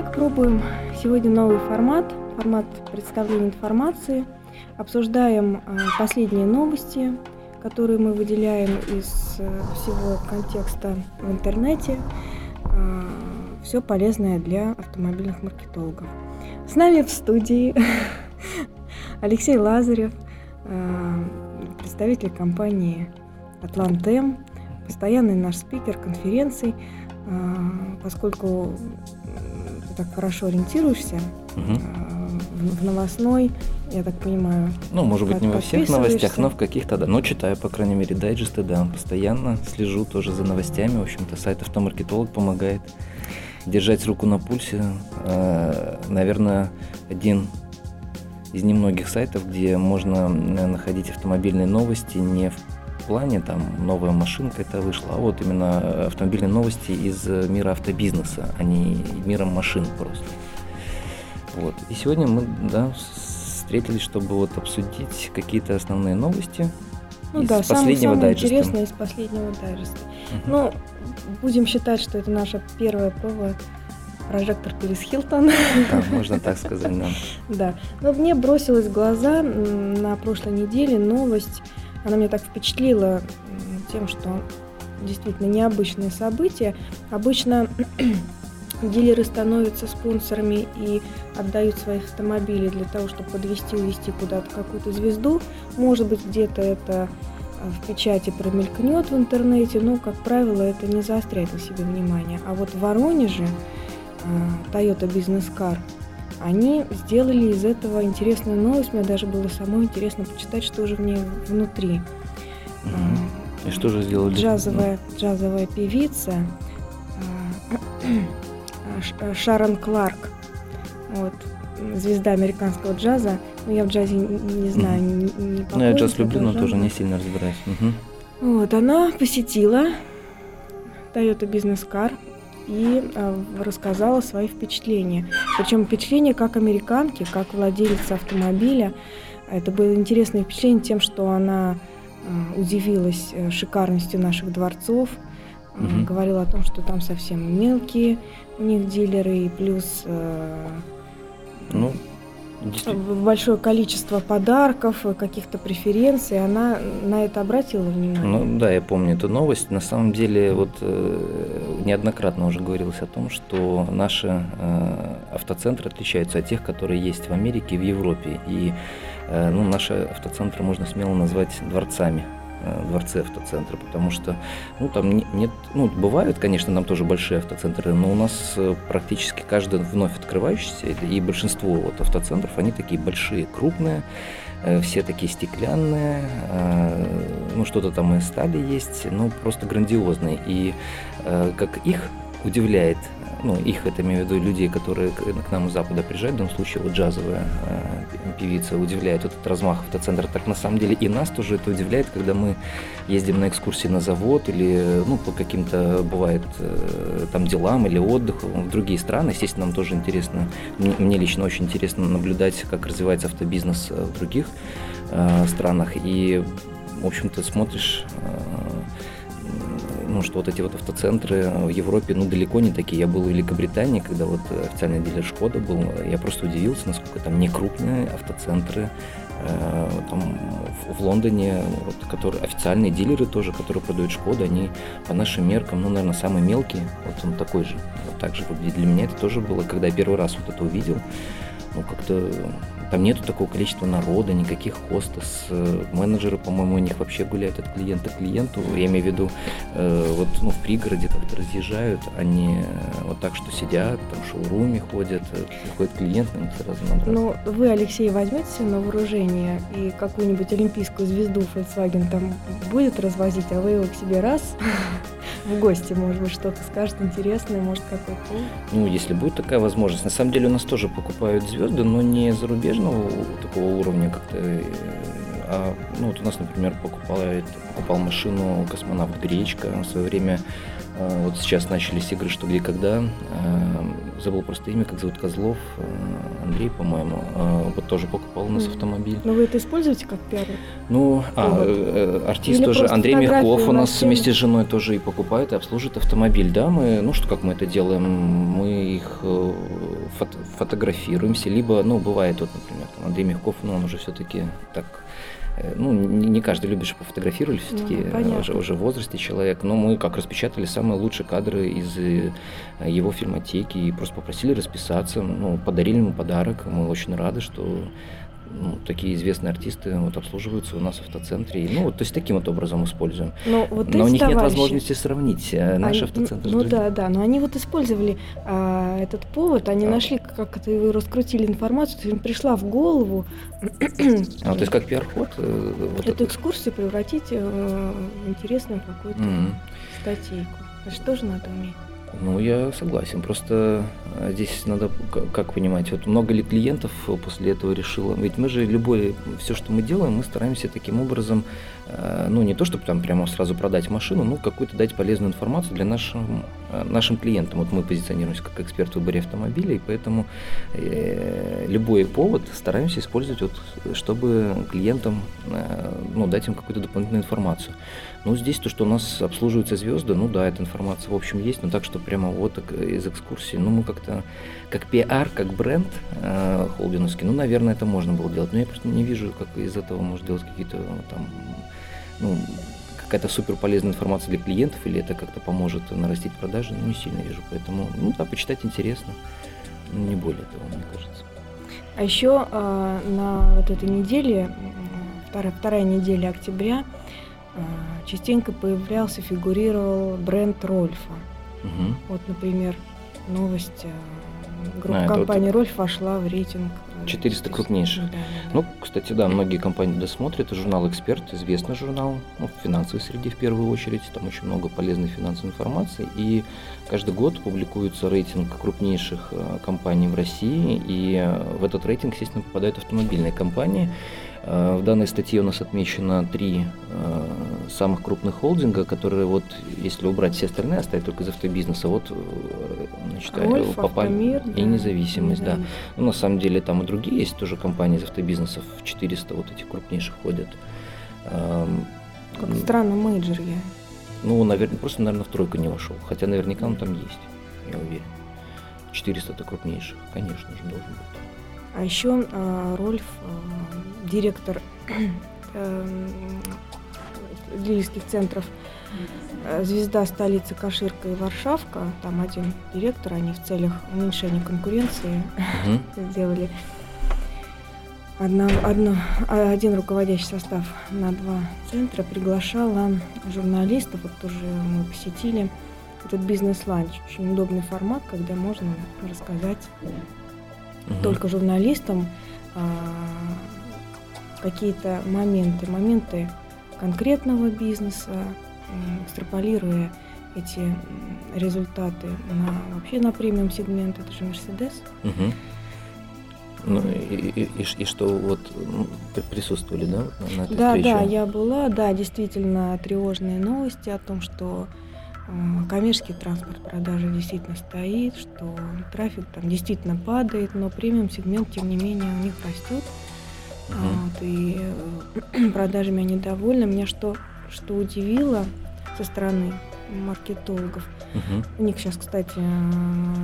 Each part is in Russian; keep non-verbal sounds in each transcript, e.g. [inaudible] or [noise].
Итак, пробуем сегодня новый формат, формат представления информации. Обсуждаем э, последние новости, которые мы выделяем из э, всего контекста в интернете. Э, Все полезное для автомобильных маркетологов. С нами в студии [laughs] Алексей Лазарев, представитель компании Атлантем, постоянный наш спикер конференций, поскольку так хорошо ориентируешься угу. в новостной, я так понимаю. Ну, может быть, не во всех новостях, но в каких-то, да. Но читаю, по крайней мере, дайджесты, да. Постоянно слежу тоже за новостями. В общем-то, сайт «Автомаркетолог» помогает держать руку на пульсе. А, наверное, один из немногих сайтов, где можно находить автомобильные новости не в плане, там новая машинка это вышла, а вот именно автомобильные новости из мира автобизнеса, а не мира машин просто. Вот. И сегодня мы да, встретились, чтобы вот обсудить какие-то основные новости ну, из да, последнего самое, дайджеста. интересное из последнего дайджеста. Угу. Ну, будем считать, что это наша первая проба прожектор Перес Хилтон. Да, можно так сказать, да. [laughs] Да. Но мне бросилась в глаза на прошлой неделе новость она меня так впечатлила тем, что действительно необычные события. Обычно [clears throat] дилеры становятся спонсорами и отдают своих автомобилей для того, чтобы подвести, увезти куда-то какую-то звезду. Может быть, где-то это а, в печати промелькнет в интернете, но, как правило, это не заостряет на себе внимание. А вот в Воронеже а, Toyota Business Car – они сделали из этого интересную новость. Мне даже было самой интересно почитать, что же в ней внутри. И что же сделали? Джазовая, джазовая певица а, Шарон Кларк. Вот, звезда американского джаза. Ну, я в джазе не знаю, не, не Ну, я джаз люблю, но тоже не сильно разбираюсь. Угу. Вот, она посетила Toyota Business Car и э, рассказала свои впечатления. Причем впечатления как американки, как владелица автомобиля. Это было интересное впечатление тем, что она э, удивилась э, шикарностью наших дворцов, угу. говорила о том, что там совсем мелкие у них дилеры, и плюс ну, большое количество подарков, каких-то преференций, она на это обратила внимание? Ну да, я помню эту новость. На самом деле, вот э, неоднократно уже говорилось о том, что наши э, автоцентры отличаются от тех, которые есть в Америке и в Европе. И э, ну, наши автоцентры можно смело назвать дворцами Э, дворце автоцентра, потому что, ну, там нет, ну, бывают, конечно, там тоже большие автоцентры, но у нас э, практически каждый вновь открывающийся, и большинство вот автоцентров, они такие большие, крупные, э, все такие стеклянные, ну, что-то там и стали есть, ну, просто грандиозные, и как их удивляет ну, их, это имею в виду людей, которые к, нам из Запада приезжают, в данном случае вот джазовая э, певица удивляет этот размах автоцентра, так на самом деле и нас тоже это удивляет, когда мы ездим на экскурсии на завод или, ну, по каким-то, бывает, э, там делам или отдыху в другие страны, естественно, нам тоже интересно, мне, мне лично очень интересно наблюдать, как развивается автобизнес э, в других э, странах, и, в общем-то, смотришь э, ну, что вот эти вот автоцентры в Европе, ну, далеко не такие. Я был в Великобритании, когда вот официальный дилер Шкода был, я просто удивился, насколько там не крупные автоцентры, э, там в Лондоне, вот, которые, официальные дилеры тоже, которые продают Шкода, они по нашим меркам, ну, наверное, самые мелкие, вот он такой же. Вот так же выглядит. Для меня это тоже было, когда я первый раз вот это увидел, ну, как-то там нету такого количества народа, никаких хостес. Э, менеджеры, по-моему, у них вообще гуляют от клиента к клиенту. Я имею в виду, э, вот ну, в пригороде как-то разъезжают, они э, вот так, что сидят, там в шоуруме ходят, приходит клиент, им сразу надо. Ну, вы, Алексей, возьмете на вооружение и какую-нибудь олимпийскую звезду Volkswagen там будет развозить, а вы его к себе раз [laughs] в гости, может быть, что-то скажет интересное, может, какой-то... Ну, если будет такая возможность. На самом деле у нас тоже покупают звезды, но не зарубежного такого уровня как-то. Э, а, ну, вот у нас, например, покупал, покупал машину космонавт Гречка. В свое время вот сейчас начались игры «Что, где, когда». А, забыл просто имя, как зовут Козлов. А, Андрей, по-моему. Вот тоже покупал у нас автомобиль. Но вы это используете как пиар? Ну, а, э, артист Или тоже. Андрей Мягков у нас вместе с женой тоже и покупает, и обслуживает автомобиль. Да, мы, ну что, как мы это делаем? Мы их э, фото фотографируемся, либо, ну, бывает, вот, например, там Андрей Мягков, ну, он уже все-таки так Э, ну, не каждый любит, чтобы пофотографировали, все-таки ну, уже, уже в возрасте человек, но мы как распечатали самые лучшие кадры из э, его фильмотеки и просто попросили расписаться, ну, подарили ему подарок, мы очень рады, что ну, такие известные артисты вот, обслуживаются у нас в автоцентре. Ну, вот, то есть таким вот образом используем. Но, вот но у них товарищи, нет возможности сравнить э, наш они, автоцентр Ну да, да, но они вот использовали а, этот повод, они а. нашли, как это вы раскрутили информацию, им пришла в голову. а, то есть как пиар-ход? Э, вот эту это... экскурсию превратить э, в интересную какую-то mm-hmm. статейку. Это же тоже надо уметь. Ну, я согласен. Просто э, здесь надо как понимать, вот много ли клиентов после этого решило. Ведь мы же любое, все, что мы делаем, мы стараемся таким образом, э, ну, не то, чтобы там прямо сразу продать машину, но какую-то дать полезную информацию для нашим, э, нашим клиентам. Вот мы позиционируемся как эксперт в выборе автомобилей, поэтому э, любой повод стараемся использовать, вот, чтобы клиентам, ну, дать им какую-то дополнительную информацию. Ну, здесь то, что у нас обслуживаются звезды, ну да, эта информация в общем есть, но так, что прямо вот из экскурсии, ну мы как-то, как пиар, как бренд э, холдинговский, ну, наверное, это можно было делать, но я просто не вижу, как из этого можно делать какие-то там, ну, какая-то супер полезная информация для клиентов, или это как-то поможет нарастить продажи, ну, не сильно вижу, поэтому, ну да, почитать интересно, ну, не более того, мне кажется. А еще э, на вот этой неделе, вторая, вторая неделя октября, частенько появлялся, фигурировал бренд Рольфа. Угу. Вот, например, новость а, группа а, компании вот... Рольф вошла в рейтинг 400 крупнейших. Да, да, да. Ну, кстати, да, многие компании досмотрят. Журнал «Эксперт», известный журнал, ну, в финансовой среде в первую очередь. Там очень много полезной финансовой информации. И каждый год публикуется рейтинг крупнейших компаний в России. И в этот рейтинг, естественно, попадают автомобильные компании. Э, в данной статье у нас отмечено три э, самых крупных холдинга, которые вот, если убрать все остальные, оставить только из автобизнеса, вот, э, значит, Вольф, попали Автомир, и независимость, да. да. Ну, на самом деле там и другие есть тоже компании из автобизнесов, 400 вот этих крупнейших ходят. Эм, как странно, Major я. Ну, наверное, просто, наверное, в тройку не вошел. Хотя наверняка он там есть, я уверен. 400 это крупнейших, конечно же, должен быть. А еще э, Рольф, э, директор [clears throat] э, дилерских центров. Э, «Звезда столицы Каширка и Варшавка», там один директор, они в целях уменьшения конкуренции [laughs] сделали. Одна, одно, один руководящий состав на два центра, приглашала журналистов, вот тоже мы посетили этот бизнес-ланч. Очень удобный формат, когда можно рассказать угу. только журналистам а, какие-то моменты, моменты конкретного бизнеса, экстраполируя эти результаты на вообще на премиум сегмент, это же Мерседес. Угу. Ну и, и, и, и что вот присутствовали, да, на этой Да, встрече? да, я была, да, действительно тревожные новости о том, что коммерческий транспорт продажи действительно стоит, что трафик там действительно падает, но премиум сегмент, тем не менее, у них растет. Uh-huh. Вот, и э, [clears throat] продажами они довольны. Меня что, что удивило со стороны маркетологов, uh-huh. у них сейчас, кстати,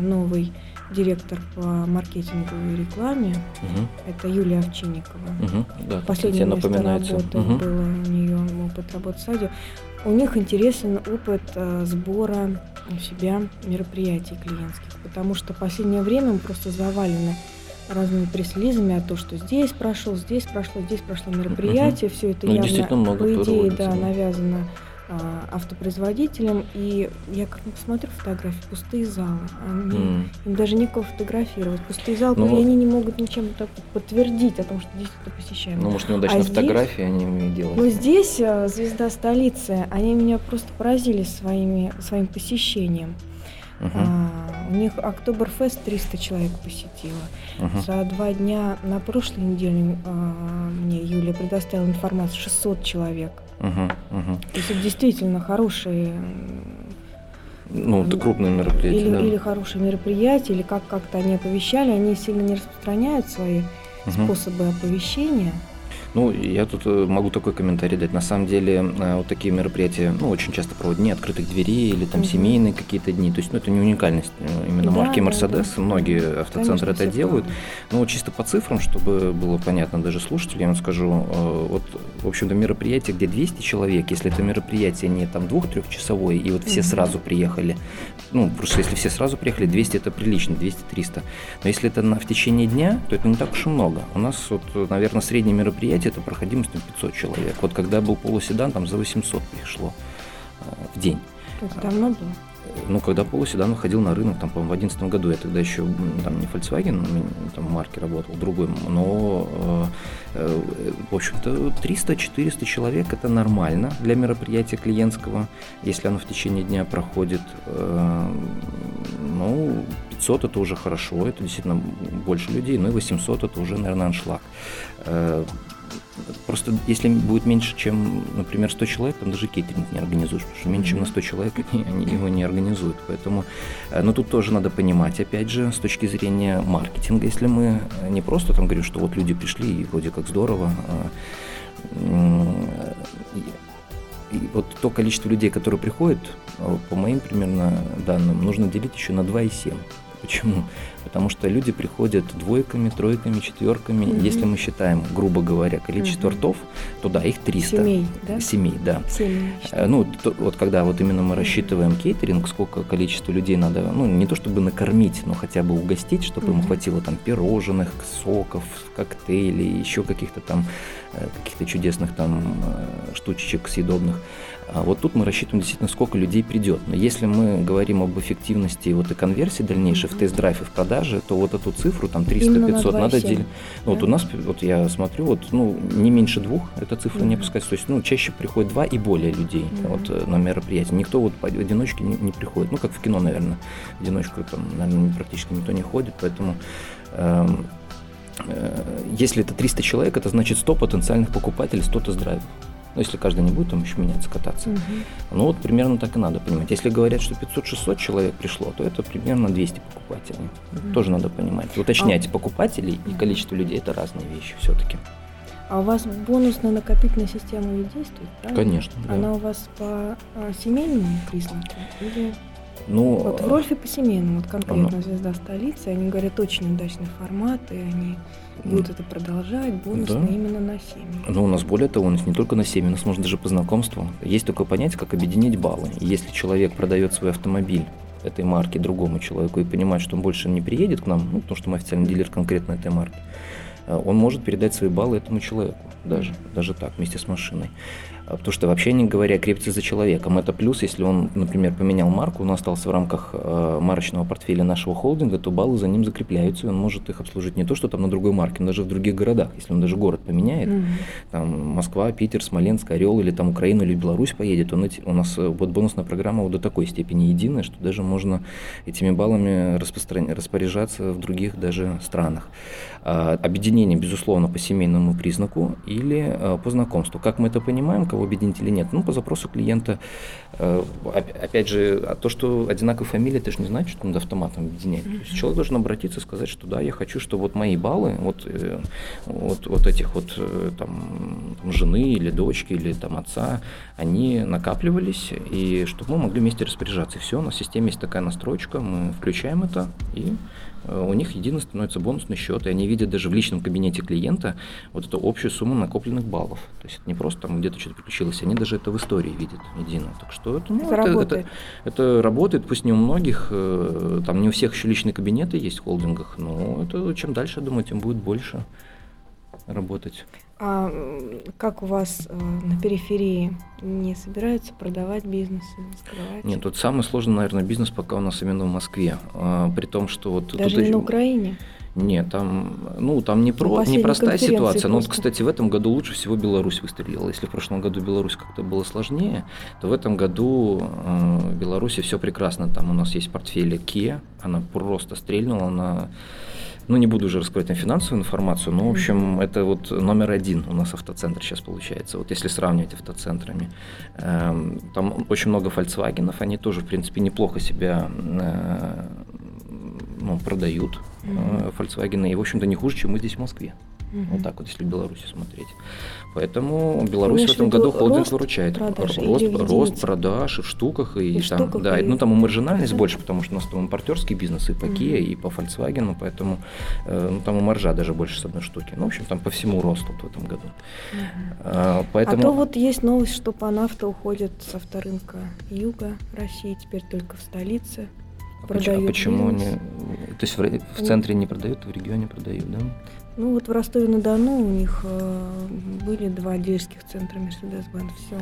новый директор по маркетингу и рекламе, uh-huh. это Юлия Овчинникова. Uh-huh. Да, Последнее место работы uh-huh. было у нее опыт работы с радио у них интересен опыт э, сбора у себя мероприятий клиентских, потому что в последнее время мы просто завалены разными пресс-лизами о том, что здесь прошел, здесь прошло, здесь прошло мероприятие, угу. все это ну, явно, по идее, да, навязано автопроизводителям, и я как посмотрю фотографии, пустые залы, они, mm. им даже некого фотографировать, пустые залы, ну, и они не могут ничем так подтвердить о том, что действительно посещаем. Ну, может, неудачные а фотографии здесь, они умеют делать. Ну, здесь а, звезда столицы, они меня просто поразили своими, своим посещением. Uh-huh. А, у них Октоберфест 300 человек посетило. Uh-huh. За два дня на прошлой неделе а, мне Юлия предоставила информацию 600 человек. Uh-huh. Uh-huh. То есть это действительно хорошие Ну, это крупные мероприятия, или, да. или хорошие мероприятия, или как как-то они оповещали, они сильно не распространяют свои Мгм. способы оповещения. Ну, я тут э, могу такой комментарий дать. На самом деле, э, вот такие мероприятия, ну, очень часто проводят дни открытых дверей или там Мгм. семейные какие-то дни. То есть, ну, это не уникальность э, именно Да, марки да, Mercedes. да. Многие автоцентры Конечно, это делают. Ну, вот чисто по цифрам, чтобы было понятно даже слушателям, я вам скажу, вот, в общем-то, мероприятие, где 200 человек, если это мероприятие не там двух-трехчасовое, и вот все Мгм. сразу приехали, ну, просто если все сразу приехали, 200 это прилично, 200-300. Но если это на, в течение дня, то это не так уж и много. У нас, вот, наверное, среднее мероприятие, это проходимость там 500 человек. Вот когда был полуседан, там за 800 пришло э, в день. Это давно было. Ну, когда полуседан выходил на рынок, там, по-моему, в 2011 году, я тогда еще там не Volkswagen, там в марке работал, другой, но, э, э, в общем-то, 300-400 человек – это нормально для мероприятия клиентского, если оно в течение дня проходит. Э, ну, 500 – это уже хорошо, это действительно больше людей, ну и 800 – это уже, наверное, аншлаг. Э, Просто если будет меньше, чем, например, 100 человек, там даже кейтеринг не организуешь, потому что меньше, чем на 100 человек [laughs] они, они его не организуют. Поэтому, э, но тут тоже надо понимать, опять же, с точки зрения маркетинга, если мы э, не просто там говорим, что вот люди пришли и вроде как здорово, а, и вот то количество людей, которые приходят, э, по моим примерно данным, нужно делить еще на 2,7. Почему? Потому что люди приходят двойками, тройками, четверками. Мгм. Если мы считаем, грубо говоря, количество Мгм. ртов, то да, их 300. Семей, да? Семей, да. Семьи. Э, Ну, то- вот когда вот именно мы рассчитываем кейтеринг, сколько количество людей надо, ну, не то чтобы накормить, но хотя бы угостить, чтобы им Мгм. хватило там пирожных, соков, коктейлей, еще каких-то там, каких-то чудесных там э, штучечек съедобных. А вот тут мы рассчитываем действительно, сколько людей придет. Но если мы говорим об эффективности вот и конверсии дальнейшей в Мгм. тест-драйв и в продаже, то вот эту цифру, там Именно на 300-500, надо 2,7, делить. Ну, Вот да? у нас, вот я смотрю, вот, ну, не меньше двух эта цифра не Мгм. опускается. То есть, ну, чаще приходит два и более людей Мгм. вот, э, на мероприятие. Никто вот по одиночке не, не приходит. Ну, как в кино, наверное. В одиночку там, наверное, практически никто не ходит, поэтому эм, э, если это 300 человек, это значит 100 потенциальных покупателей, 100 тест-драйвов. Ну, если каждый не будет там еще меняться, кататься. Мгм. Ну, вот примерно так и надо понимать. Если говорят, что 500-600 человек пришло, то это примерно 200 покупателей. Мгм. Тоже надо понимать. Уточнять покупателей и количество людей – это разные вещи все-таки. А у вас бонусно-накопительная система ведь действует, правильно? Конечно. да. Она у вас по а, семейному признаку? Или Ну, вот в э, Рольфе по семейному, вот конкретно оно- звезда столицы, они говорят, очень удачный формат, и они будут это продолжать, бонусно Да. именно на семьи. Ну, у нас более того, у нас не только на семьи, у нас можно даже по знакомству. Есть такое понятие, как объединить баллы. Если человек продает свой автомобиль этой марки другому человеку и понимает, что он больше не приедет к нам, ну, потому что мы официальный дилер конкретно этой марки, э, он может передать свои баллы этому человеку, даже, даже так, вместе с машиной. Потому что вообще не говоря, крепится за человеком. Это плюс, если он, например, поменял марку, он остался в рамках э, марочного портфеля нашего холдинга, то баллы за ним закрепляются, и он может их обслужить не то, что там на другой марке, но даже в других городах. Если он даже город поменяет, Мгм. там Москва, Питер, Смоленск, Орел или там Украина или Беларусь поедет, он эти, у нас э, вот бонусная программа вот до такой степени единая, что даже можно этими баллами распростран- распоряжаться в других даже странах. А, объединение, безусловно, по семейному признаку или э, по знакомству. Как мы это понимаем, кого объединить или нет? Ну, по запросу клиента. Э, оп- опять же, а то, что одинаковая фамилия, это же не значит, что надо автоматом объединять. То есть человек должен обратиться и сказать, что да, я хочу, что вот мои баллы, вот, э, вот, вот этих вот э, там, жены или дочки или там отца, они накапливались, и чтобы мы могли вместе распоряжаться. И все, у нас в системе есть такая настройка, мы включаем это, и у них едино становится бонусный счет, и они видят даже в личном кабинете клиента вот эту общую сумму накопленных баллов. То есть это не просто там где-то что-то приключилось, они даже это в истории видят едино. Так что это, ну, Это работает. это работает, пусть не у многих, э, там не у всех еще личные кабинеты есть в холдингах, но это чем дальше, я думаю, тем будет больше работать. А как у вас э, на периферии не собираются продавать бизнесы, закрывать? Нет, тут самый сложный, наверное, бизнес пока у нас именно в Москве. А, при том, что вот Даже тут не на Украине? Нет, там, ну, там не про, непростая ситуация. Но вот, кстати, в этом году лучше всего Беларусь выстрелила. Если в прошлом году Беларусь как-то было сложнее, то в этом году э, в Беларуси все прекрасно. Там у нас есть портфель Kia, она просто стрельнула, она ну, не буду уже раскрывать финансовую информацию, но, в общем, это вот номер один у нас автоцентр сейчас получается, вот если сравнивать автоцентрами. Эм, там очень много Volkswagen, они тоже, в принципе, неплохо себя э, ну, продают, mm-hmm. Volkswagen, и, в общем-то, не хуже, чем мы здесь в Москве. Угу. Вот так вот, если в Беларуси смотреть. Поэтому Беларусь в этом году холдинг выручает. Продаж рост, рост продаж и в штуках, и, и там, штуках, да, и... ну там и маржинальность да. больше, потому что у нас там импортерский бизнес и по Kia, угу. и по Volkswagen, поэтому э, ну, там и маржа даже больше с одной штуки. Ну, в общем, там по всему росту в этом году. Угу. А, поэтому... а то вот есть новость, что по нафта уходит с авторынка юга России, теперь только в столице. А а почему они... То есть в, в центре не продают, в регионе продают, да? Ну вот в Ростове-на-Дону у них э, были два дилерских центра Мерседес-Бенц, все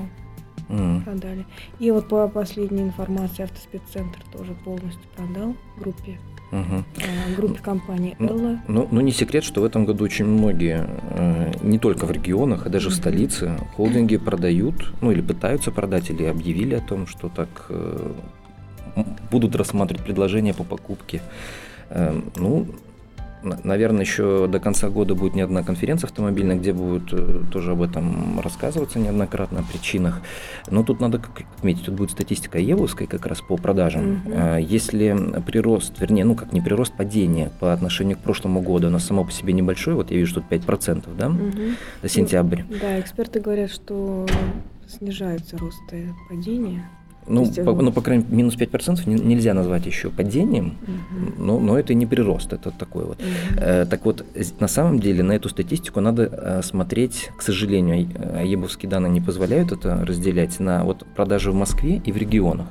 mm. продали. И вот по последней информации автоспеццентр тоже полностью продал группе угу. э, группе компании ну, Элла. Ну, ну, не секрет, что в этом году очень многие, э, не только в регионах, а даже угу. в столице, холдинги продают, ну или пытаются продать, или объявили о том, что так э, будут рассматривать предложения по покупке. Э, ну, Наверное, еще до конца года будет не одна конференция автомобильная, где будет э, тоже об этом рассказываться неоднократно, о причинах. Но тут надо отметить, тут будет статистика Евовской как раз по продажам. Угу. Если прирост, вернее, ну как не прирост, падение по отношению к прошлому году, оно само по себе небольшое, вот я вижу тут 5%, да, угу. за сентябрь. Да, эксперты говорят, что снижается рост падения. Ну, есть, по, ну, по крайней мере, минус 5% нельзя назвать еще падением, угу. но, но это не прирост, это такой вот. Угу. Э, так вот, на самом деле на эту статистику надо э, смотреть, к сожалению, ЕБовские данные не позволяют это разделять на вот продажи в Москве и в регионах.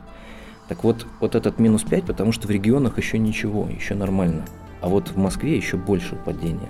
Так вот, вот этот минус 5, потому что в регионах еще ничего, еще нормально. А вот в Москве еще больше падения.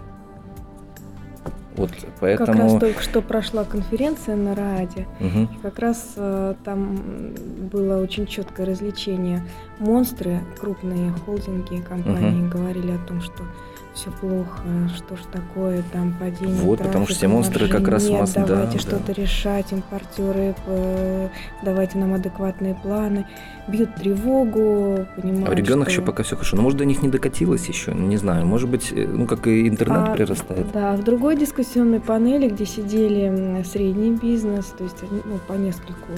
Вот поэтому... Как раз только что прошла конференция на РАДе, угу. и как раз э, там было очень четкое развлечение. Монстры, крупные холдинги, компании угу. говорили о том, что все плохо, что ж такое, там падение Вот, трафика, потому что все монстры как раз нет, нас, давайте да, что-то да. решать, импортеры, э, давайте нам адекватные планы, бьют тревогу, понимают, А в регионах что... еще пока все хорошо, но может до них не докатилось еще, не знаю, может быть, э, ну как и интернет а, прирастает. Да, в другой дискуссионной панели, где сидели средний бизнес, то есть ну, по нескольку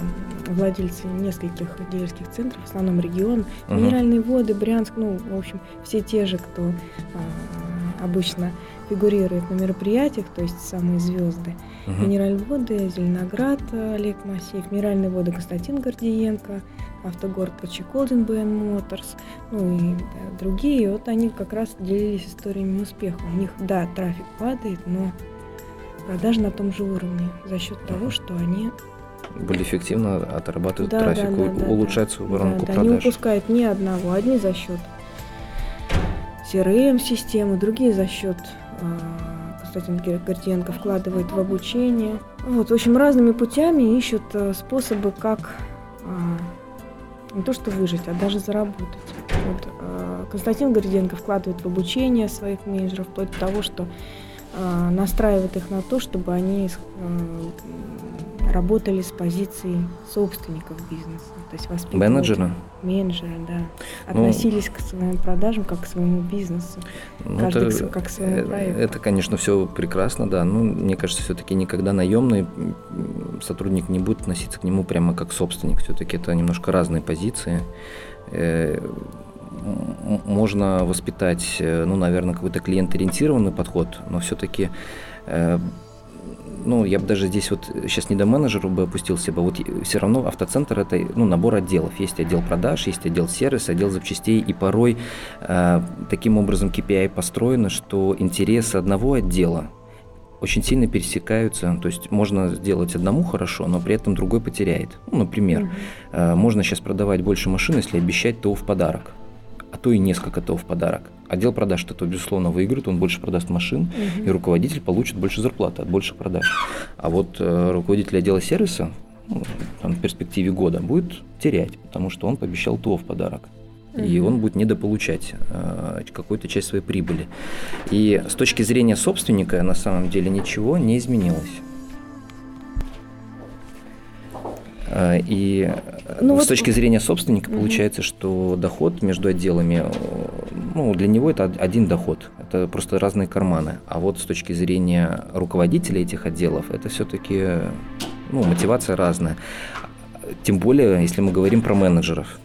владельцы нескольких дилерских центров, в основном регион, угу. минеральные воды, Брянск, ну, в общем, все те же, кто а, обычно фигурирует на мероприятиях, то есть самые звезды. Угу. Минеральные воды, Зеленоград, Олег Масеев, Минеральные воды Константин Гордиенко, Автогород Почеколдин, БН Моторс, ну и да, другие. Вот они как раз делились историями успеха. У них, да, трафик падает, но продажи на том же уровне за счет того, что они более эффективно отрабатывают да, трафик, да, да, улучшают да, свою воронку да, продаж. Да, не упускают ни одного, одни за счет CRM-системы, другие за счет а, Константин Гордиенко вкладывает в обучение. Вот, в общем, разными путями ищут э, способы, как а, не то что выжить, а даже заработать. Вот, а, Константин Гордиенко вкладывает в обучение своих менеджеров, вплоть до того, что настраивает их на то, чтобы они работали с позиции собственников бизнеса, то есть воспитывали менеджера, менеджера, да, ну, относились ну, к своим продажам как к своему бизнесу, ну, каждый это, как к своему это, проекту. Это, конечно, все прекрасно, да. Но мне кажется, все-таки никогда наемный сотрудник не будет относиться к нему прямо как собственник. Все-таки это немножко разные позиции э, можно воспитать, э, ну, наверное, какой-то клиент-ориентированный подход, но все-таки э, ну, я бы даже здесь вот сейчас не до менеджера бы опустился бы, вот все равно автоцентр это ну, набор отделов. Есть отдел продаж, есть отдел сервиса, отдел запчастей, и порой э, таким образом KPI построено, что интересы одного отдела очень сильно пересекаются, то есть можно сделать одному хорошо, но при этом другой потеряет. Ну, например, угу. э, можно сейчас продавать больше машин, если обещать ТО в подарок а то и несколько ТО в подарок. Отдел продаж что-то, безусловно, выиграет, он больше продаст машин, угу. и руководитель получит больше зарплаты от больших продаж. А вот э, руководитель отдела сервиса ну, там, в перспективе года будет терять, потому что он пообещал ТО в подарок. И он будет недополучать э, какую-то часть своей прибыли. И с точки зрения собственника на самом деле ничего не изменилось. И ну, с вот... точки зрения собственника угу. получается, что доход между отделами ну, для него это один доход, это просто разные карманы. А вот с точки зрения руководителя этих отделов, это все-таки ну, мотивация разная. Тем более, если мы говорим про менеджеров.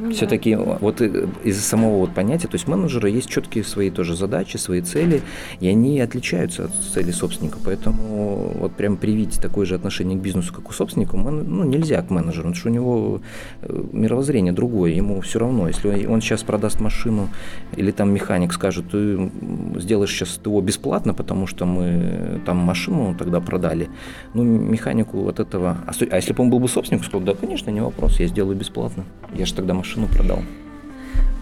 Ну, Все-таки да. вот из-за самого вот понятия, то есть менеджера есть четкие свои тоже задачи, свои цели, и они отличаются от целей собственника. Поэтому вот прям привить такое же отношение к бизнесу, как у собственника, ну, нельзя к менеджеру, потому что у него э, мировоззрение другое, ему все равно. Если он сейчас продаст машину или там механик скажет, ты сделаешь сейчас его бесплатно, потому что мы там машину тогда продали, ну, механику от этого... А, а если бы он был бы собственником, сказал, да, конечно, не вопрос, я сделаю бесплатно. Я же тогда машину машину продал?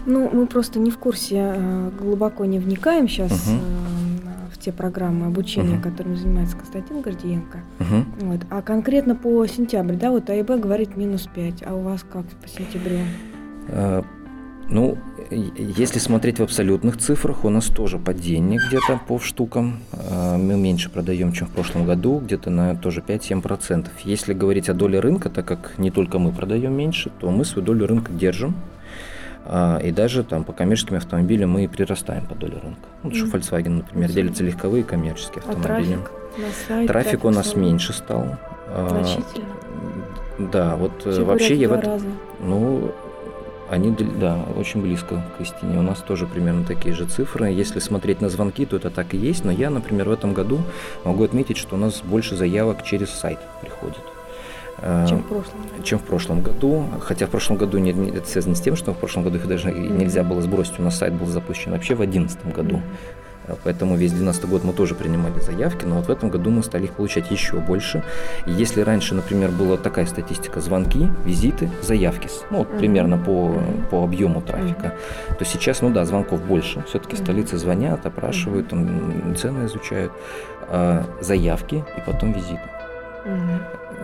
Ну, мы просто не в курсе, э, глубоко не вникаем сейчас угу. в те программы обучения, угу. которыми занимается Константин Гордиенко. Угу. Вот. А конкретно по сентябрю, да, вот АИБ говорит минус 5, а у вас как по сентябрю? А, ну, если смотреть в абсолютных цифрах, у нас тоже падение где-то по штукам. А, мы меньше продаем, чем в прошлом году, где-то на тоже 5-7%. Если говорить о доле рынка, так как не только мы продаем меньше, то мы свою долю рынка держим. А, и даже там по коммерческим автомобилям мы прирастаем по доле рынка. Ну, что Volkswagen, например, делится легковые и коммерческие а автомобили. А трафик, трафик у нас меньше стал. Значительно. Да, вот Чего вообще я в раза. ну они, да, очень близко к истине. У нас тоже примерно такие же цифры. Если смотреть на звонки, то это так и есть. Но я, например, в этом году могу отметить, что у нас больше заявок через сайт приходит. Э, чем в прошлом. Чем в прошлом году. Хотя в прошлом году не, не, это связано с тем, что в прошлом году их даже mm-hmm. нельзя было сбросить. У нас сайт был запущен вообще в 2011 году. Mm-hmm. Поэтому весь 2012 год мы тоже принимали заявки, но вот в этом году мы стали их получать еще больше. И если раньше, например, была такая статистика звонки, визиты, заявки, ну вот примерно по, по объему трафика, то сейчас, ну да, звонков больше. Все-таки столицы звонят, опрашивают, там, цены изучают, а, заявки и потом визиты.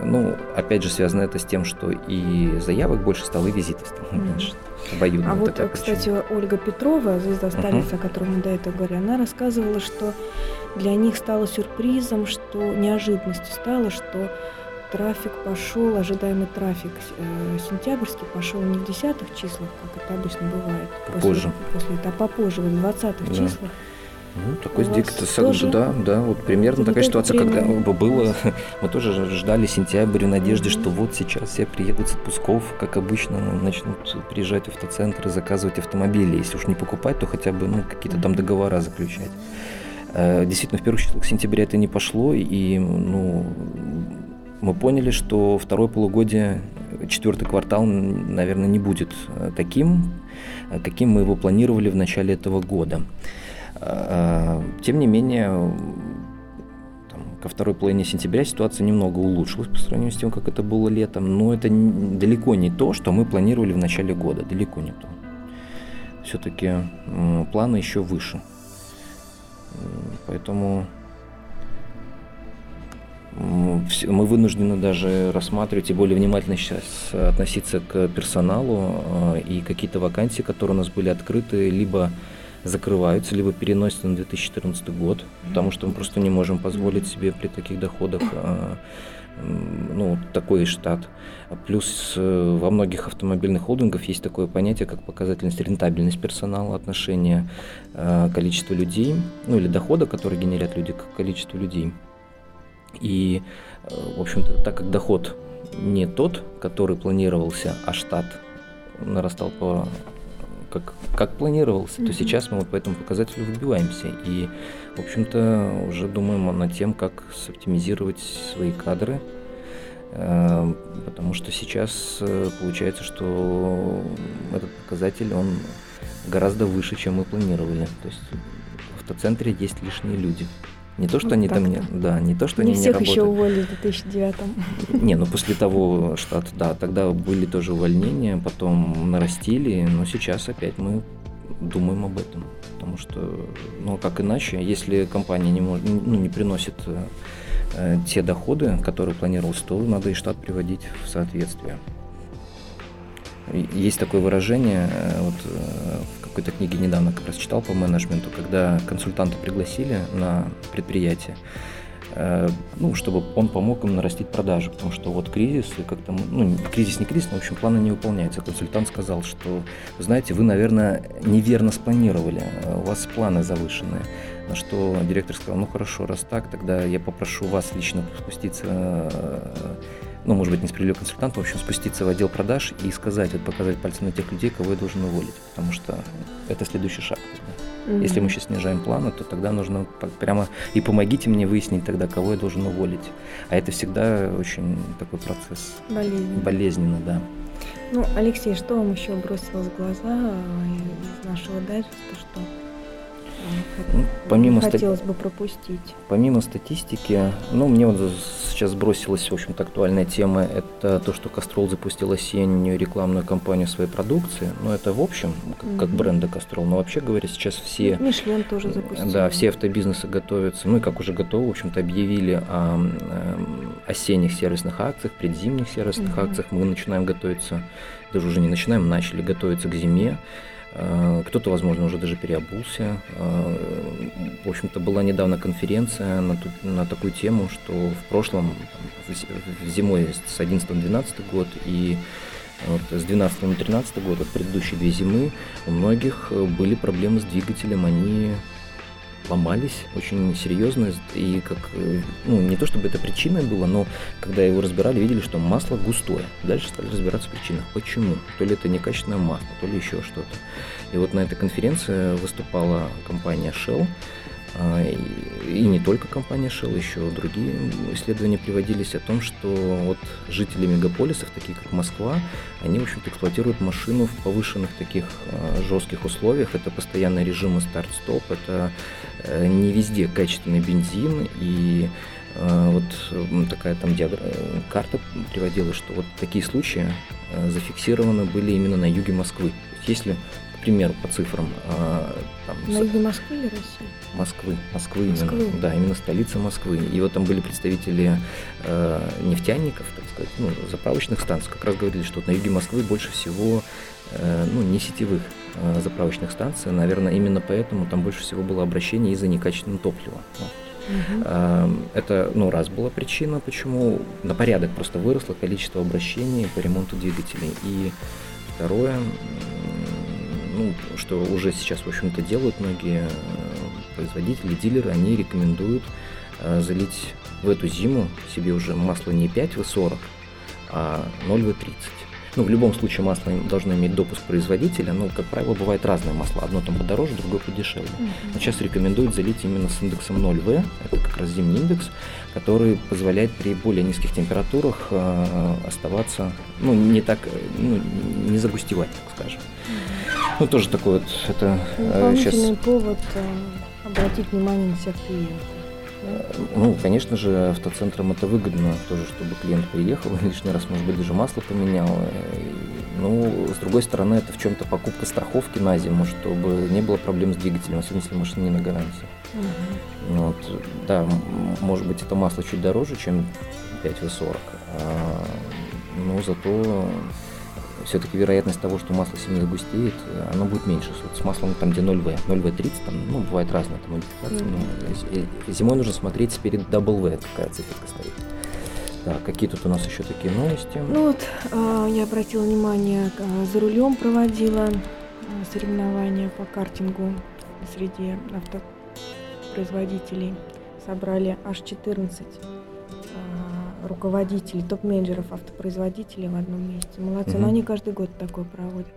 Ну, опять же, связано это с тем, что и заявок больше стало, и визитов стало mm-hmm. меньше. Обоюдно. А вот, такая кстати, причина. Ольга Петрова, звезда столицы, uh-huh. о которой мы до этого говорили, она рассказывала, что для них стало сюрпризом, что неожиданностью стало, что трафик пошел, ожидаемый трафик э, сентябрьский пошел не в десятых числах, как это обычно бывает. Позже. После, после этого, а попозже, в двадцатых да. числах. Ну, такой диктор, да, да, вот примерно такая ситуация, когда было, [laughs] мы тоже ждали сентябрь в надежде, что вот сейчас все приедут с отпусков, как обычно, начнут приезжать в автоцентры, заказывать автомобили, если уж не покупать, то хотя бы, ну, какие-то там договора заключать. Э, действительно, в первых числах сентября это не пошло, и, ну, мы поняли, что второе полугодие, четвертый квартал, наверное, не будет э, таким, э, каким мы его планировали в начале этого года. А, тем не менее, там, ко второй половине сентября ситуация немного улучшилась по сравнению с тем, как это было летом, но это далеко не то, что мы планировали в начале года, далеко не то. Все-таки планы еще выше. Поэтому мы вынуждены даже рассматривать и более внимательно сейчас относиться к персоналу а, и какие-то вакансии, которые у нас были открыты, либо закрываются, либо переносятся на 2014 год, потому что мы просто не можем позволить себе при таких доходах а, ну, такой штат. Плюс э, во многих автомобильных холдингах есть такое понятие, как показательность рентабельность персонала, отношение э, количества людей, ну или дохода, который генерят люди, к количеству людей. И, э, в общем-то, так как доход не тот, который планировался, а штат нарастал по как, как планировался, mm-hmm. то сейчас мы вот по этому показателю выбиваемся. И, в общем-то, уже думаем над тем, как соптимизировать свои кадры, э, потому что сейчас э, получается, что этот показатель, он гораздо выше, чем мы планировали. То есть в автоцентре есть лишние люди. Не то, что вот они там не, да, не то, что не они всех не еще уволили в 2009 Не, ну после того штата, да, тогда были тоже увольнения, потом нарастили, но сейчас опять мы думаем об этом. Потому что, ну как иначе, если компания не, может, ну, не приносит э, те доходы, которые планировалось, то надо и штат приводить в соответствие. Есть такое выражение, э, вот э, какой-то книге недавно как раз читал по менеджменту, когда консультанта пригласили на предприятие, э, ну, чтобы он помог им нарастить продажи, потому что вот кризис, и как-то, ну, кризис не кризис, но, в общем, планы не выполняются. Консультант сказал, что, знаете, вы, наверное, неверно спланировали, у вас планы завышенные. На что директор сказал, ну хорошо, раз так, тогда я попрошу вас лично спуститься ну, может быть, несправедливый консультант, в общем, спуститься в отдел продаж и сказать, вот показать пальцем на тех людей, кого я должен уволить, потому что это следующий шаг. Mm-hmm. Если мы сейчас снижаем планы, то тогда нужно прямо и помогите мне выяснить тогда, кого я должен уволить. А это всегда очень такой процесс болезненный, болезненный да. Ну, Алексей, что вам еще бросилось в глаза э, из нашего дайджеста, что помимо хотелось бы пропустить. Помимо статистики, ну, мне вот сейчас сбросилась, в общем-то, актуальная тема, это то, что Кастрол запустил осеннюю рекламную кампанию своей продукции. Ну, это в общем, как, mm-hmm. как бренда Кастрол, но вообще говоря, сейчас все... Мишлен тоже запустил. Да, все автобизнесы готовятся, ну и как уже готовы, в общем-то, объявили о, о осенних сервисных акциях, предзимних сервисных mm-hmm. акциях. Мы начинаем готовиться, даже уже не начинаем, начали готовиться к зиме. Э, кто-то, возможно, уже даже переобулся. Э, в общем-то, была недавно конференция на, ту, на такую тему, что в прошлом, там, зимой с 11-12 год и вот с 12 на 13 год, вот предыдущие две зимы, у многих были проблемы с двигателем, они ломались очень серьезно. И как, э, ну, не то чтобы это причиной было, но когда его разбирали, видели, что масло густое. Дальше стали разбираться в причинах. Почему? То ли это некачественное масло, то ли еще что-то. И вот на этой конференции выступала компания Shell, и не только компания Shell, еще другие исследования приводились о том, что вот жители мегаполисов, такие как Москва, они, в общем-то, эксплуатируют машину в повышенных таких а, жестких условиях. Это постоянные режимы старт-стоп, это э, не везде качественный бензин и а, вот такая там диагр... карта приводила, что вот такие случаи э, зафиксированы были именно на юге Москвы. Если примеру, по цифрам. А, там, На юге Москвы или России? Москвы, Москвы, Москвы. Именно, да, именно столица Москвы. И вот там были представители э, нефтяников, так сказать, ну, заправочных станций, как раз говорили, что вот на юге Москвы больше всего э, ну, не сетевых э, заправочных станций. Наверное, именно поэтому там больше всего было обращений из-за некачественного топлива. Угу. Это, ну, раз была причина, почему на порядок просто выросло количество обращений по ремонту двигателей. И второе, ну, что уже сейчас, в общем-то, делают многие э, производители, дилеры, они рекомендуют э, залить в эту зиму себе уже масло не 5В40, а 0В30. Ну, в любом случае масло должно иметь допуск производителя, но, как правило, бывает разное масло. Одно там подороже, другое подешевле. Uh-huh. Но сейчас рекомендуют залить именно с индексом 0В, это как раз зимний индекс, который позволяет при более низких температурах э, оставаться, ну, не так, ну, не загустевать, так скажем. Uh-huh. Ну, тоже такой вот, это э, сейчас... повод э, обратить внимание на всех клиентов. Ну, конечно же, автоцентрам это выгодно, тоже, чтобы клиент приехал, лишний раз, может быть, даже масло поменял. Ну, с другой стороны, это в чем-то покупка страховки на зиму, чтобы не было проблем с двигателем, особенно если машина не на гарантии. Угу. Вот, да, может быть, это масло чуть дороже, чем 5В40, а, но зато все-таки вероятность того, что масло сильно загустеет, она будет меньше. Вот с маслом там, где 0В, 0В30, там, ну, бывает разная там модификация. Mm-hmm. Но зимой нужно смотреть перед W, какая циферка стоит. Так, какие тут у нас еще такие новости? Ну вот, э, я обратила внимание, э, за рулем проводила э, соревнования по картингу среди автопроизводителей. Собрали аж 14 руководителей, топ-менеджеров автопроизводителей в одном месте. Молодцы, угу. но они каждый год такой проводят.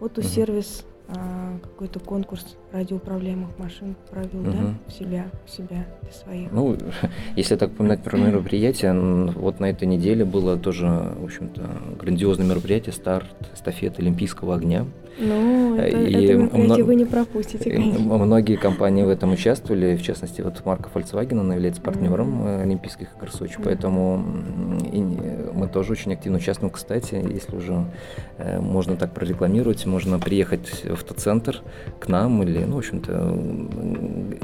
Вот у угу. сервис а, какой-то конкурс радиоуправляемых машин провел, угу. да, у себя, у себя, для своих. Ну, [laughs] если так поминать про мероприятие, вот на этой неделе было тоже, в общем-то, грандиозное мероприятие, старт эстафеты Олимпийского огня. Ну, это, и это мероприятие вы не пропустите, конечно. Многие компании в этом участвовали, в частности, вот марка Volkswagen, она является партнером mm-hmm. Олимпийских игр Сочи, mm-hmm. поэтому и мы тоже очень активно участвуем. Кстати, если уже э, можно так прорекламировать, можно приехать в автоцентр к нам или, ну, в общем-то,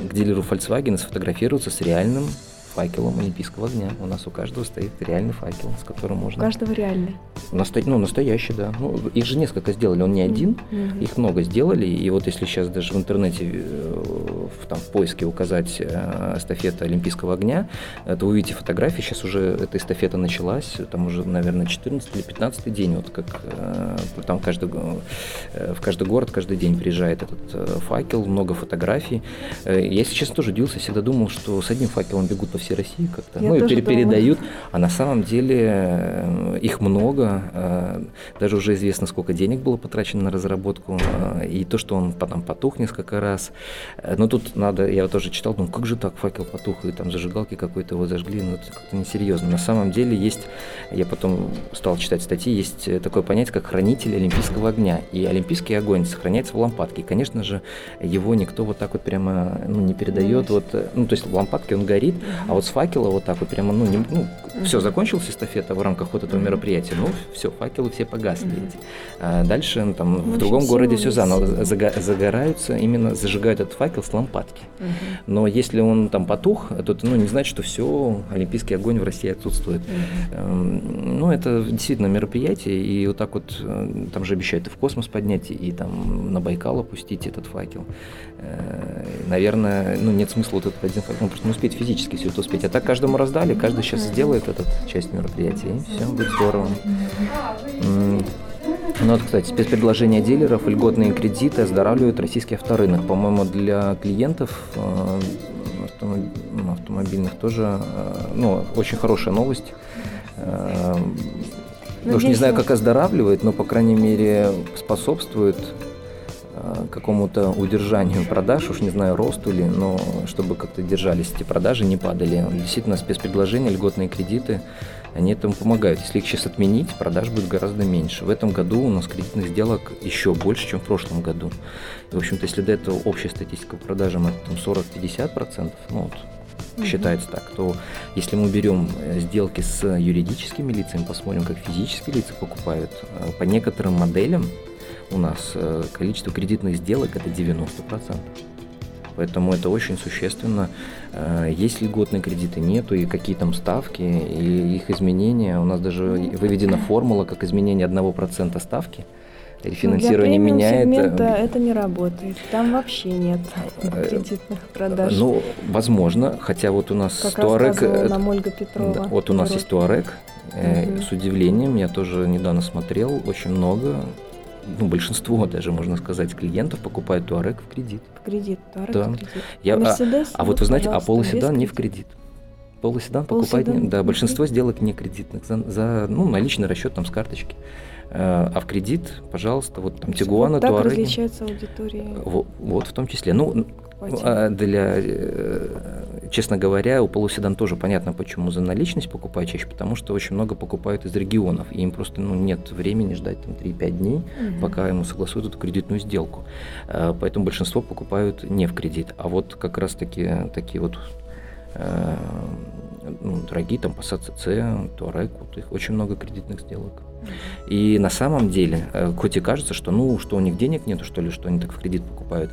к дилеру Volkswagen, сфотографироваться с реальным факелом Олимпийского огня. У нас у каждого стоит реальный факел, с которым можно... У каждого реальный? Насто... Ну, настоящий, да. Ну, их же несколько сделали, он не один, mm-hmm. их много сделали. И вот если сейчас даже в интернете э, в, там, в поиске указать э, эстафета Олимпийского огня, то вы увидите фотографии, сейчас уже эта эстафета началась, там уже, наверное, 14 или 15 день, вот как э, там каждый, в каждый город каждый день приезжает этот факел, много фотографий. Я, честно, тоже удивился, всегда думал, что с одним факелом бегут по всей России как-то, Я ну и пере- передают, а на самом деле их много, даже уже известно, сколько денег было потрачено на разработку, и то, что он потом потух несколько раз. Но тут надо, я тоже читал, ну как же так, факел потух, и там зажигалки какой-то его зажгли, ну это как-то несерьезно. На самом деле есть, я потом стал читать статьи, есть такое понятие, как хранитель олимпийского огня. И олимпийский огонь сохраняется в лампадке. И, конечно же, его никто вот так вот прямо ну, не передает. Вот, ну, то есть в лампадке он горит, а вот с факела вот так вот прямо, ну, не, ну все, закончилась эстафета в рамках вот этого мероприятия, ну, все, факелы все погасли. А дальше ну, там в другом городе все заново загораются, именно зажигают этот факел с лампадки. Но если он там потух, то это ну, не значит, что все, олимпийский огонь в России отсутствует. Эм, ну, это действительно мероприятие, и вот так вот э, там же обещают и в космос поднять, и там на Байкал опустить этот факел. Э, наверное, ну, нет смысла вот этот один факел, ну, просто не успеть физически все это успеть. А так каждому раздали, каждый сейчас сделает этот часть мероприятия, и все, будет здорово. Ну вот, кстати, спецпредложения дилеров, льготные кредиты оздоравливают российский авторынок. По-моему, для клиентов э, ну, автомобильных тоже, э, ну, очень хорошая новость. Э, ну, уж не знаю, как оздоравливает, но, по крайней мере, способствует какому-то удержанию продаж, уж не знаю, росту ли, но чтобы как-то держались эти продажи, не падали. Действительно, спецпредложения, льготные кредиты они этому помогают. Если их сейчас отменить, продаж будет гораздо меньше. В этом году у нас кредитных сделок еще больше, чем в прошлом году. И, в общем-то, если до этого общая статистика по продажам это 40-50%, ну вот, угу. считается так, то если мы берем э, сделки с юридическими лицами, посмотрим, как физические лица покупают, э, по некоторым моделям у нас э, количество кредитных сделок это 90%. Поэтому это очень существенно. Э, есть льготные кредиты, нету, и какие там ставки, и их изменения. У нас даже выведена формула, как изменение 1% ставки рефинансирование Для меняет. сегмента это не работает. Там вообще нет э, кредитных продаж. Ну, возможно, хотя вот у нас как Туарек. Нам Ольга Петрова. Да, вот у нас есть Туарек. Угу. С удивлением, я тоже недавно смотрел, очень много ну, большинство даже, можно сказать, клиентов покупают Туарек в кредит. В кредит, Туарек да. в кредит. Я, а, а вот вы знаете, а полуседан не в кредит. Полуседан покупать, не, да, большинство сделок не кредитных, за, за ну, наличный расчет там с карточки. Э, а в кредит, пожалуйста, вот там Тигуана, вот так Туареги. различается аудитория. Вот, вот в том числе. Ну, а для, э, честно говоря, у полуседан тоже понятно, почему за наличность покупают чаще, потому что очень много покупают из регионов, и им просто ну, нет времени ждать там 3-5 дней, угу. пока ему согласуют эту кредитную сделку. Э, поэтому большинство покупают не в кредит. А вот как раз-таки такие вот э, ну, дорогие, там Passat CC, Touareg, вот их очень много кредитных сделок. И на самом деле, хоть и кажется, что ну, что у них денег нет, что ли, что они так в кредит покупают,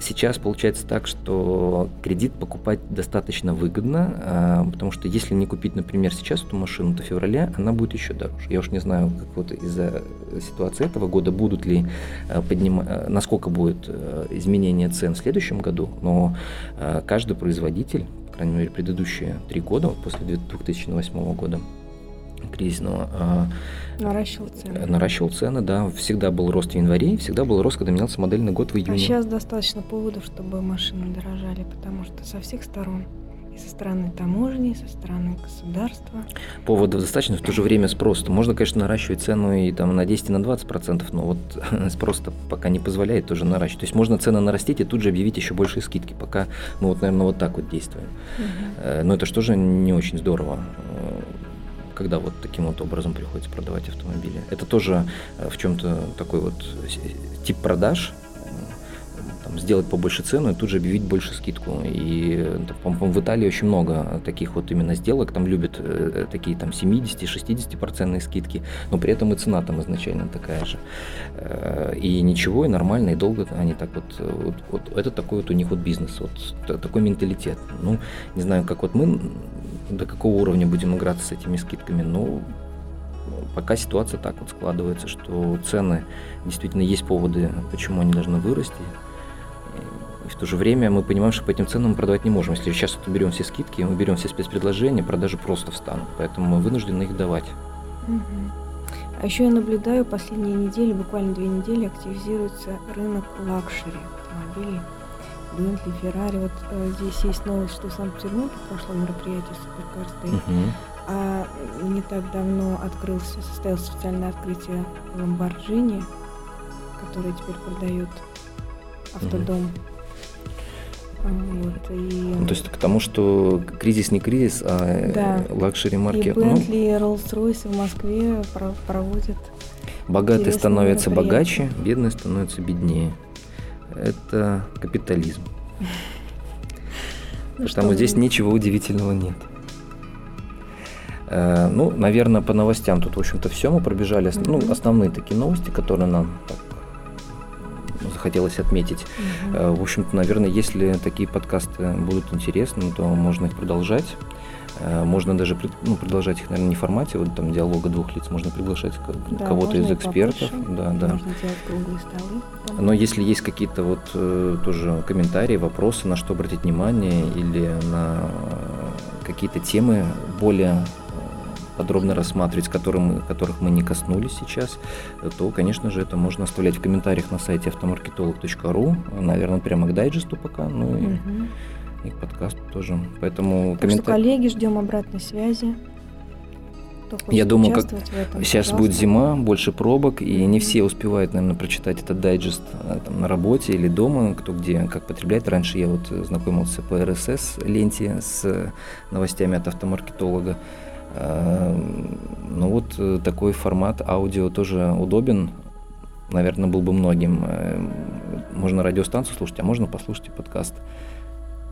Сейчас получается так, что кредит покупать достаточно выгодно, а, потому что если не купить, например, сейчас эту машину, то в феврале она будет еще дороже. Я уж не знаю, как вот из-за ситуации этого года будут ли а, поднимать, а, насколько будет изменение цен в следующем году, но каждый производитель, по крайней мере, предыдущие три года, после 2008 года, кризисного. А, наращивал цены. Наращивал цены, да. Всегда был рост в январе, всегда был рост, когда менялся модельный год в июне. А сейчас достаточно поводов, чтобы машины дорожали, потому что со всех сторон и со стороны таможни, и со стороны государства. Поводов достаточно, в то же время спрос. Можно, конечно, наращивать цену и там на 10 и на 20 процентов, но вот [laughs] спрос пока не позволяет тоже наращивать. То есть можно цены нарастить и тут же объявить еще большие скидки, пока, ну вот, наверное, вот так вот действуем. Угу. Но это же тоже не очень здорово когда вот таким вот образом приходится продавать автомобили. Это тоже э, в чем-то такой вот тип продаж, там, сделать побольше цену и тут же объявить больше скидку. И в Италии очень много таких вот именно сделок, там любят э, такие там 70-60 процентные скидки, но при этом и цена там изначально такая же. Э, и ничего, и нормально, и долго они так вот, вот, вот это такой вот у них вот бизнес, вот такой менталитет. Ну, не знаю, как вот мы до какого уровня будем играться с этими скидками, но пока ситуация так вот складывается, что цены действительно есть поводы, почему они должны вырасти. И в то же время мы понимаем, что по этим ценам мы продавать не можем. Если сейчас вот уберем все скидки, мы берем все спецпредложения, продажи просто встанут. Поэтому мы вынуждены их давать. А еще я наблюдаю, последние недели, буквально две недели, активизируется рынок luxury автомобилей. Бентли, Феррари. Вот э, здесь есть новость, что в Санкт-Петербурге прошло мероприятие Supercar Day. Угу. А не так давно открылся, состоялось специальное открытие Ламборджини, который теперь продает автодом. Uh-huh. Вот, и... ну, то есть к тому, что кризис не кризис, а да. luxury марки. И Бентли, ну, Роллс-Ройс в Москве проводят. Богатые становятся богаче, бедные становятся беднее это капитализм. [laughs] Ну, Потому здесь ничего удивительного нет. Э, ну, наверное, по новостям тут, в общем-то, все. Мы пробежали ну, основные такие новости, которые нам так, захотелось отметить. Угу. В общем-то, наверное, если такие подкасты будут интересны, то можно их продолжать. Э, можно даже ну, продолжать их, наверное, не в формате вот, там, диалога двух лиц, можно приглашать да, кого-то из экспертов. Да, да. Можно делать круглые столы. Но если есть какие-то вот э, тоже комментарии, вопросы, на что обратить внимание, или на какие-то темы более э, подробно рассматривать, которым, которых мы не коснулись сейчас, то, конечно же, это можно оставлять в комментариях на сайте автомаркетолог.ру, наверное, прямо к дайджесту пока, ну угу и к подкасту тоже. Поэтому так комментар... что, коллеги, ждем обратной связи. Я думаю, как этом, сейчас пожалуйста. будет зима, больше пробок, и не все успевают, наверное, прочитать этот дайджест а, там, на работе или дома, кто где, как потребляет. Раньше я вот знакомился по РСС ленте с новостями от автомаркетолога. А, ну вот э, такой формат аудио тоже удобен, наверное, был бы многим. Э, можно радиостанцию слушать, а можно послушать и подкаст.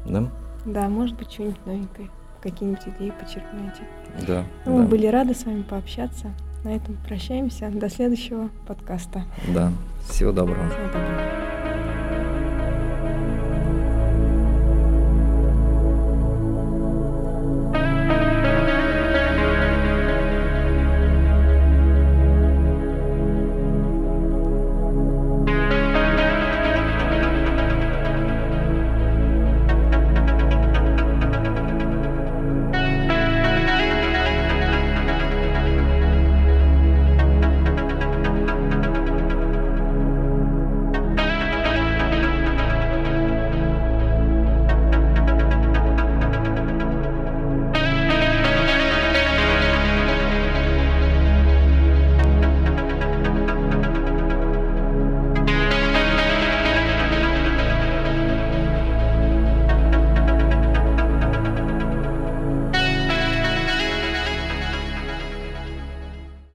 Да? Да, может быть, что-нибудь новенькое. Какие-нибудь идеи почерпнете. Да. Ну, да. Мы были рады с вами пообщаться. На этом прощаемся. До следующего подкаста. Да. Всего доброго. Всего доброго.